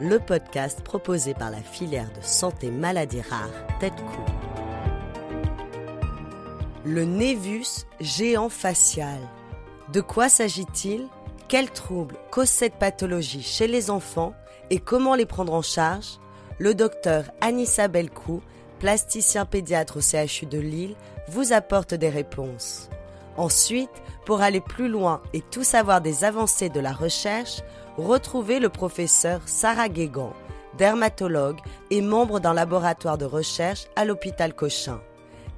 le podcast proposé par la filière de santé maladies rares Tête-Cou. Le névus géant facial. De quoi s'agit-il? Quels troubles cause cette pathologie chez les enfants et comment les prendre en charge? Le docteur Anissa Belcou, plasticien pédiatre au CHU de Lille, vous apporte des réponses. Ensuite, pour aller plus loin et tout savoir des avancées de la recherche, retrouvez le professeur Sarah Guégan, dermatologue et membre d'un laboratoire de recherche à l'hôpital Cochin.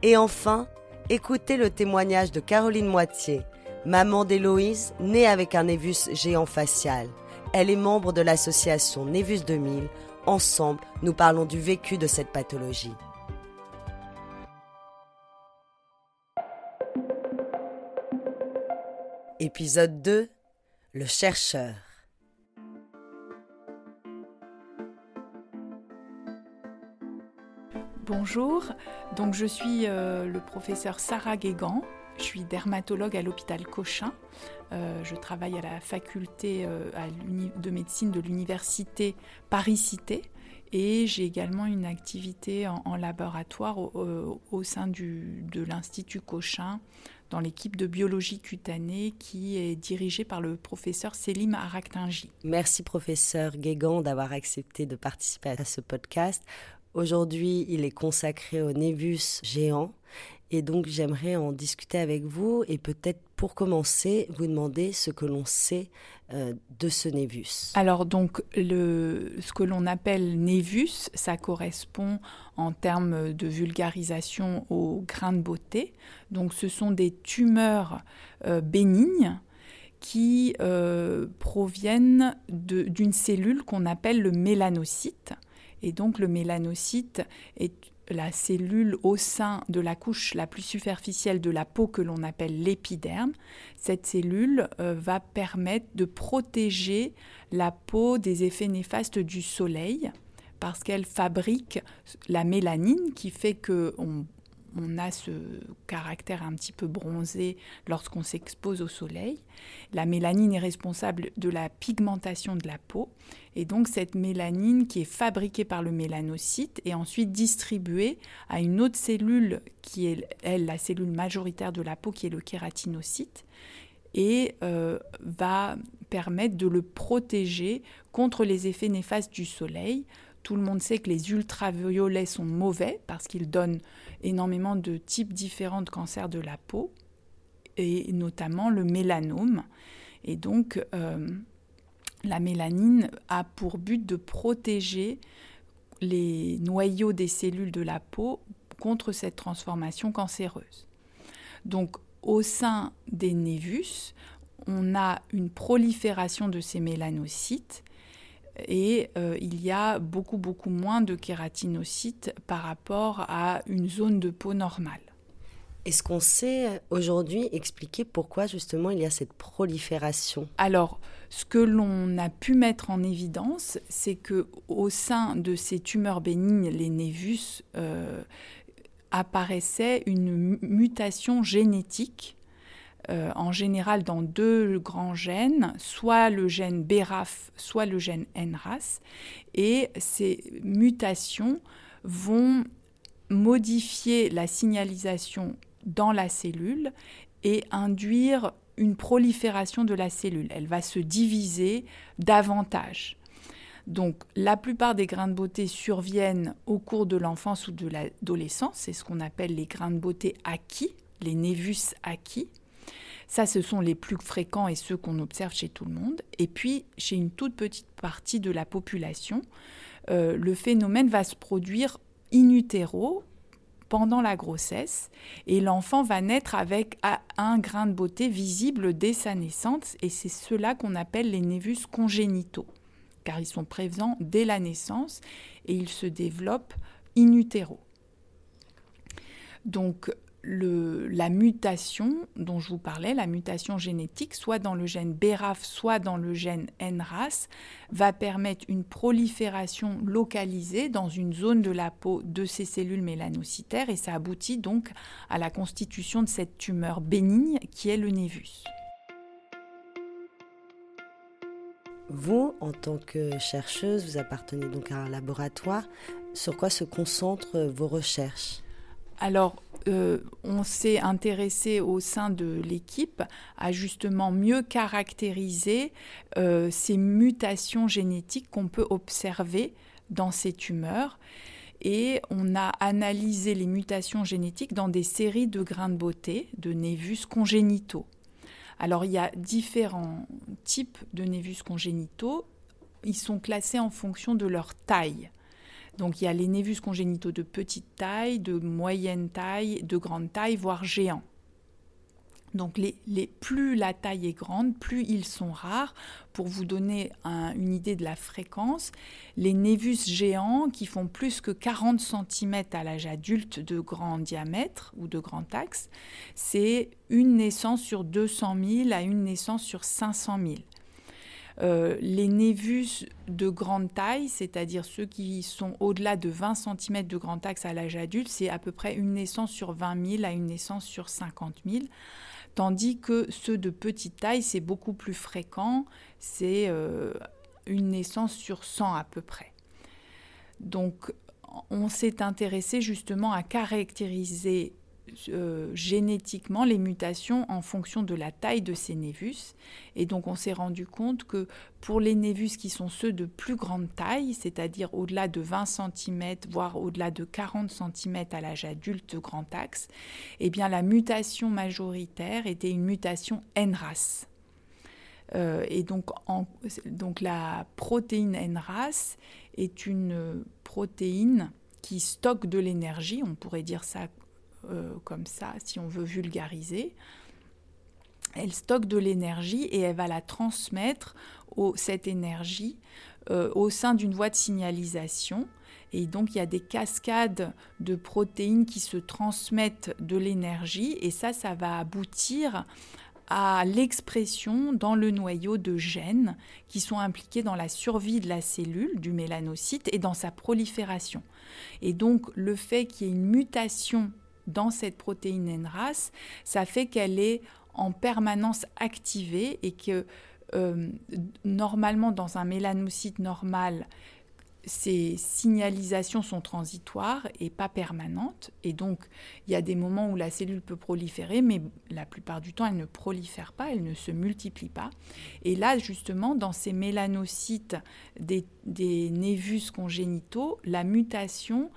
Et enfin, écoutez le témoignage de Caroline Moitié, maman d'Héloïse, née avec un névus géant facial. Elle est membre de l'association Névus 2000. Ensemble, nous parlons du vécu de cette pathologie. Épisode 2 Le chercheur. Bonjour, donc je suis euh, le professeur Sarah Guégan, je suis dermatologue à l'hôpital Cochin. Euh, je travaille à la faculté euh, de médecine de l'université Paris-Cité et j'ai également une activité en, laboratoire au, sein de l'Institut Cochin dans l'équipe de biologie cutanée qui est dirigée par le professeur Selim Araktinji. Merci professeur Guégan d'avoir accepté de participer à ce podcast. Aujourd'hui, il est consacré au névus géant. Et donc, j'aimerais en discuter avec vous et peut-être pour commencer, vous demander ce que l'on sait euh, de ce névus. Alors, donc, le, ce que l'on appelle névus, ça correspond en termes de vulgarisation au grain de beauté. Donc, ce sont des tumeurs euh, bénignes qui euh, proviennent d'une cellule qu'on appelle le mélanocyte. Et donc le mélanocyte est la cellule au sein de la couche la plus superficielle de la peau que l'on appelle l'épiderme. Cette cellule euh, va permettre de protéger la peau des effets néfastes du soleil parce qu'elle fabrique la mélanine qui fait que on a ce caractère un petit peu bronzé lorsqu'on s'expose au soleil. La mélanine est responsable de la pigmentation de la peau. Et donc cette mélanine qui est fabriquée par le mélanocyte est ensuite distribuée à une autre cellule qui est, elle, la cellule majoritaire de la peau, qui est le kératinocyte, et euh, va permettre de le protéger contre les effets néfastes du soleil. Tout le monde sait que les ultraviolets sont mauvais parce qu'ils donnent énormément de types différents de cancers de la peau, et notamment le mélanome. Et donc, euh, la mélanine a pour but de protéger les noyaux des cellules de la peau contre cette transformation cancéreuse. Donc, au sein des névus, on a une prolifération de ces mélanocytes et euh, il y a beaucoup beaucoup moins de kératinocytes par rapport à une zone de peau normale. Est-ce qu'on sait aujourd'hui expliquer pourquoi justement il y a cette prolifération? Alors, ce que l'on a pu mettre en évidence, c'est que au sein de ces tumeurs bénignes, les névus, euh, apparaissait une mutation génétique euh, en général dans deux grands gènes, soit le gène BRAF, soit le gène NRAS. Et ces mutations vont modifier la signalisation dans la cellule et induire une prolifération de la cellule. Elle va se diviser davantage. Donc la plupart des grains de beauté surviennent au cours de l'enfance ou de l'adolescence, c'est ce qu'on appelle les grains de beauté acquis, les névus acquis. Ça, ce sont les plus fréquents et ceux qu'on observe chez tout le monde. Et puis, chez une toute petite partie de la population, euh, le phénomène va se produire in utero pendant la grossesse et l'enfant va naître avec un grain de beauté visible dès sa naissance et c'est cela qu'on appelle les névus congénitaux car ils sont présents dès la naissance et ils se développent in utero. Donc la mutation dont je vous parlais, la mutation génétique, soit dans le gène BRAF, soit dans le gène NRAS, va permettre une prolifération localisée dans une zone de la peau de ces cellules mélanocytaires et ça aboutit donc à la constitution de cette tumeur bénigne qui est le névus. Vous, en tant que chercheuse, vous appartenez donc à un laboratoire. Sur quoi se concentrent vos recherches? Alors, euh, on s'est intéressé au sein de l'équipe à justement mieux caractériser euh, ces mutations génétiques qu'on peut observer dans ces tumeurs. Et on a analysé les mutations génétiques dans des séries de grains de beauté, de névus congénitaux. Alors il y a différents types de névus congénitaux. Ils sont classés en fonction de leur taille. Donc il y a les névus congénitaux de petite taille, de moyenne taille, de grande taille, voire géants. Donc les, plus la taille est grande, plus ils sont rares. Pour vous donner une idée de la fréquence, les névus géants qui font plus que 40 cm à l'âge adulte de grand diamètre ou de grand axe, c'est une naissance sur 200 000 à une naissance sur 500 000. Euh, les névus de grande taille, c'est-à-dire ceux qui sont au-delà de 20 cm de grand axe à l'âge adulte, c'est à peu près une naissance sur 20 000 à une naissance sur 50 000. Tandis que ceux de petite taille, c'est beaucoup plus fréquent, c'est euh, une naissance sur 100 à peu près. Donc on s'est intéressé justement à caractériser euh, génétiquement les mutations en fonction de la taille de ces névus. Et donc on s'est rendu compte que pour les névus qui sont ceux de plus grande taille, c'est-à-dire au-delà de 20 cm, voire au-delà de 40 cm à l'âge adulte grand axe, eh bien la mutation majoritaire était une mutation NRAS. Euh, et donc, donc la protéine NRAS est une protéine qui stocke de l'énergie, on pourrait dire ça euh, comme ça, si on veut vulgariser, elle stocke de l'énergie et elle va la transmettre, cette énergie, euh, au sein d'une voie de signalisation. Et donc, il y a des cascades de protéines qui se transmettent de l'énergie et ça, ça va aboutir à l'expression dans le noyau de gènes qui sont impliqués dans la survie de la cellule, du mélanocyte, et dans sa prolifération. Et donc, le fait qu'il y ait une mutation dans cette protéine NRAS, ça fait qu'elle est en permanence activée et que euh, normalement dans un mélanocyte normal, ces signalisations sont transitoires et pas permanentes. Et donc, il y a des moments où la cellule peut proliférer, mais la plupart du temps, elle ne prolifère pas, elle ne se multiplie pas. Et là, justement, dans ces mélanocytes des, névus congénitaux, la mutation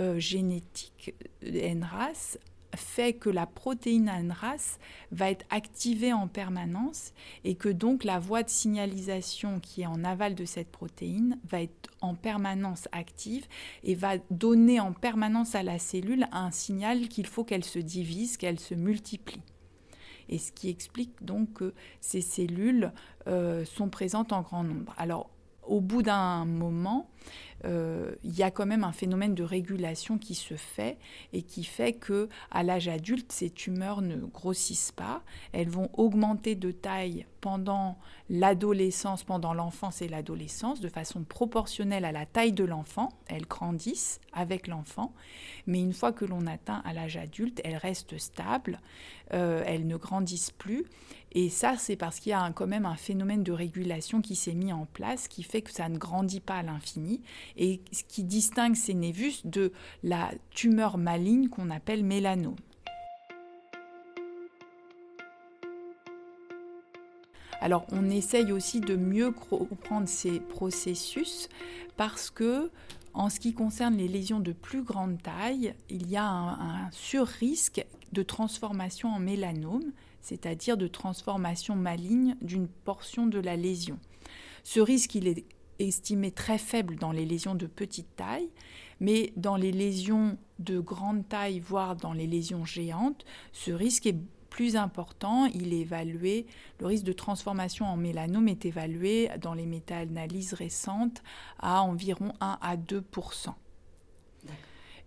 euh, génétique NRAS fait que la protéine NRAS va être activée en permanence et que donc la voie de signalisation qui est en aval de cette protéine va être en permanence active et va donner en permanence à la cellule un signal qu'il faut qu'elle se divise, qu'elle se multiplie. Et ce qui explique donc que ces cellules euh, sont présentes en grand nombre. Alors, au bout d'un moment, euh, il y a quand même un phénomène de régulation qui se fait et qui fait que à l'âge adulte, ces tumeurs ne grossissent pas, elles vont augmenter de taille pendant l'adolescence, pendant l'enfance et l'adolescence, de façon proportionnelle à la taille de l'enfant. Elles grandissent avec l'enfant, mais une fois que l'on atteint à l'âge adulte, elles restent stables, euh, elles ne grandissent plus. Et ça, c'est parce qu'il y a quand même un phénomène de régulation qui s'est mis en place, qui fait que ça ne grandit pas à l'infini, et ce qui distingue ces névus de la tumeur maligne qu'on appelle mélanome. Alors on essaye aussi de mieux comprendre ces processus parce que en ce qui concerne les lésions de plus grande taille, il y a un, sur-risque de transformation en mélanome, c'est-à-dire de transformation maligne d'une portion de la lésion. Ce risque, il est estimé très faible dans les lésions de petite taille, mais dans les lésions de grande taille, voire dans les lésions géantes, ce risque est plus important, il est évalué, le risque de transformation en mélanome est évalué dans les méta-analyses récentes à environ 1 à 2%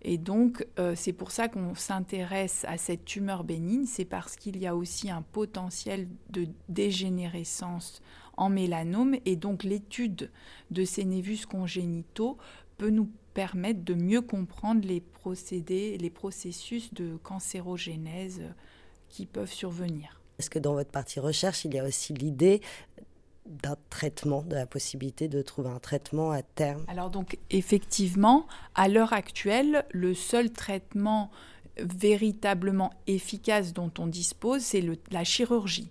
et donc, euh, c'est pour ça qu'on s'intéresse à cette tumeur bénigne, c'est parce qu'il y a aussi un potentiel de dégénérescence en mélanome, et donc l'étude de ces névus congénitaux peut nous permettre de mieux comprendre les procédés, les processus de cancérogénèse qui peuvent survenir. Est-ce que dans votre partie recherche, il y a aussi l'idée d'un traitement, de la possibilité de trouver un traitement à terme? Alors donc effectivement, à l'heure actuelle, le seul traitement véritablement efficace dont on dispose, c'est la chirurgie,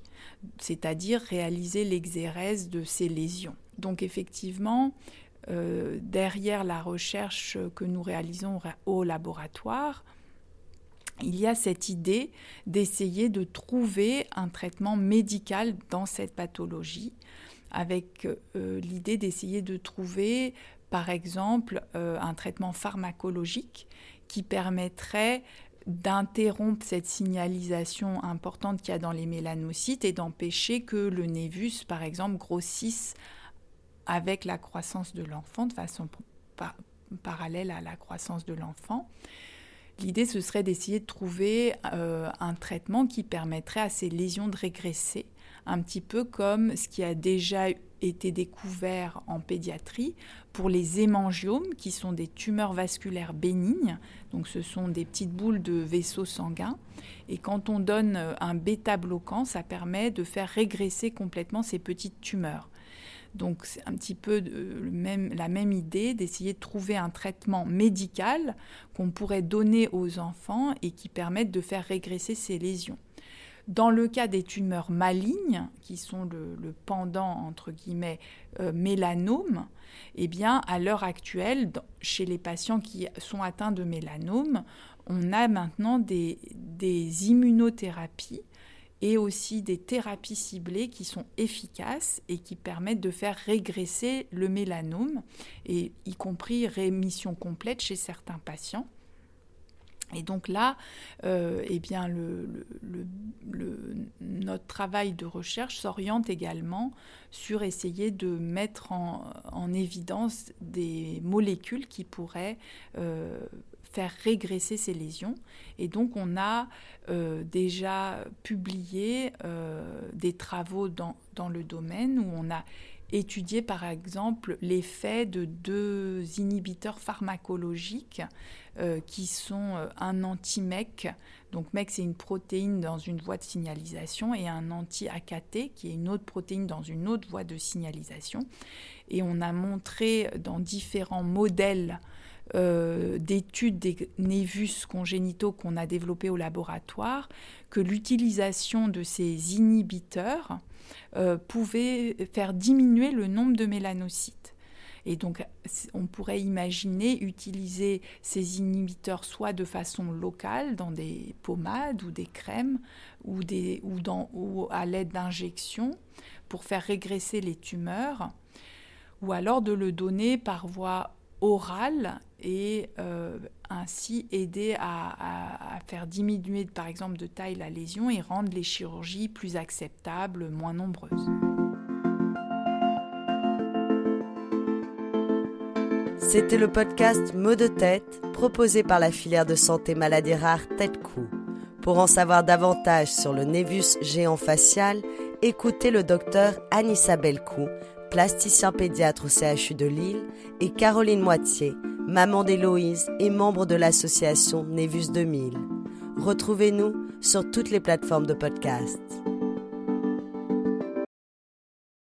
c'est-à-dire réaliser l'exérèse de ces lésions. Donc effectivement, euh, derrière la recherche que nous réalisons au laboratoire, il y a cette idée d'essayer de trouver un traitement médical dans cette pathologie, avec euh, l'idée d'essayer de trouver, par exemple, euh, un traitement pharmacologique qui permettrait d'interrompre cette signalisation importante qu'il y a dans les mélanocytes et d'empêcher que le névus, par exemple, grossisse avec la croissance de l'enfant de façon parallèle à la croissance de l'enfant. L'idée, ce serait d'essayer de trouver euh, un traitement qui permettrait à ces lésions de régresser, un petit peu comme ce qui a déjà été découvert en pédiatrie pour les hémangiomes, qui sont des tumeurs vasculaires bénignes. Donc, ce sont des petites boules de vaisseaux sanguins. Et quand on donne un bêta-bloquant, ça permet de faire régresser complètement ces petites tumeurs. Donc c'est un petit peu la même idée d'essayer de trouver un traitement médical qu'on pourrait donner aux enfants et qui permette de faire régresser ces lésions. Dans le cas des tumeurs malignes, qui sont le, pendant entre guillemets euh, mélanome, eh bien à l'heure actuelle, chez les patients qui sont atteints de mélanome, on a maintenant des immunothérapies et aussi des thérapies ciblées qui sont efficaces et qui permettent de faire régresser le mélanome, et y compris rémission complète chez certains patients. Et donc là, euh, eh bien notre travail de recherche s'oriente également sur essayer de mettre en, évidence des molécules qui pourraient euh, régresser ces lésions. Et donc on a euh, déjà publié euh, des travaux dans, dans, le domaine où on a étudié par exemple l'effet de deux inhibiteurs pharmacologiques euh, qui sont un anti-MEC. Donc MEC c'est une protéine dans une voie de signalisation et un anti-AKT qui est une autre protéine dans une autre voie de signalisation. Et on a montré dans différents modèles euh, d'études des névus congénitaux qu'on a développés au laboratoire que l'utilisation de ces inhibiteurs euh, pouvait faire diminuer le nombre de mélanocytes. Et donc, on pourrait imaginer utiliser ces inhibiteurs soit de façon locale, dans des pommades ou des crèmes, ou, des, ou, dans, ou à l'aide d'injections, pour faire régresser les tumeurs, ou alors de le donner par voie orale et euh, ainsi aider à, faire diminuer par exemple de taille la lésion et rendre les chirurgies plus acceptables, moins nombreuses. C'était le podcast Mots de tête proposé par la filière de santé maladies rares Tête-Cou. Pour en savoir davantage sur le névus géant facial, écoutez le docteur Anne-Isabelle Cou, plasticien pédiatre au CHU de Lille, et Caroline Moitié, maman d'Héloïse et membre de l'association Névus 2000. Retrouvez-nous sur toutes les plateformes de podcast.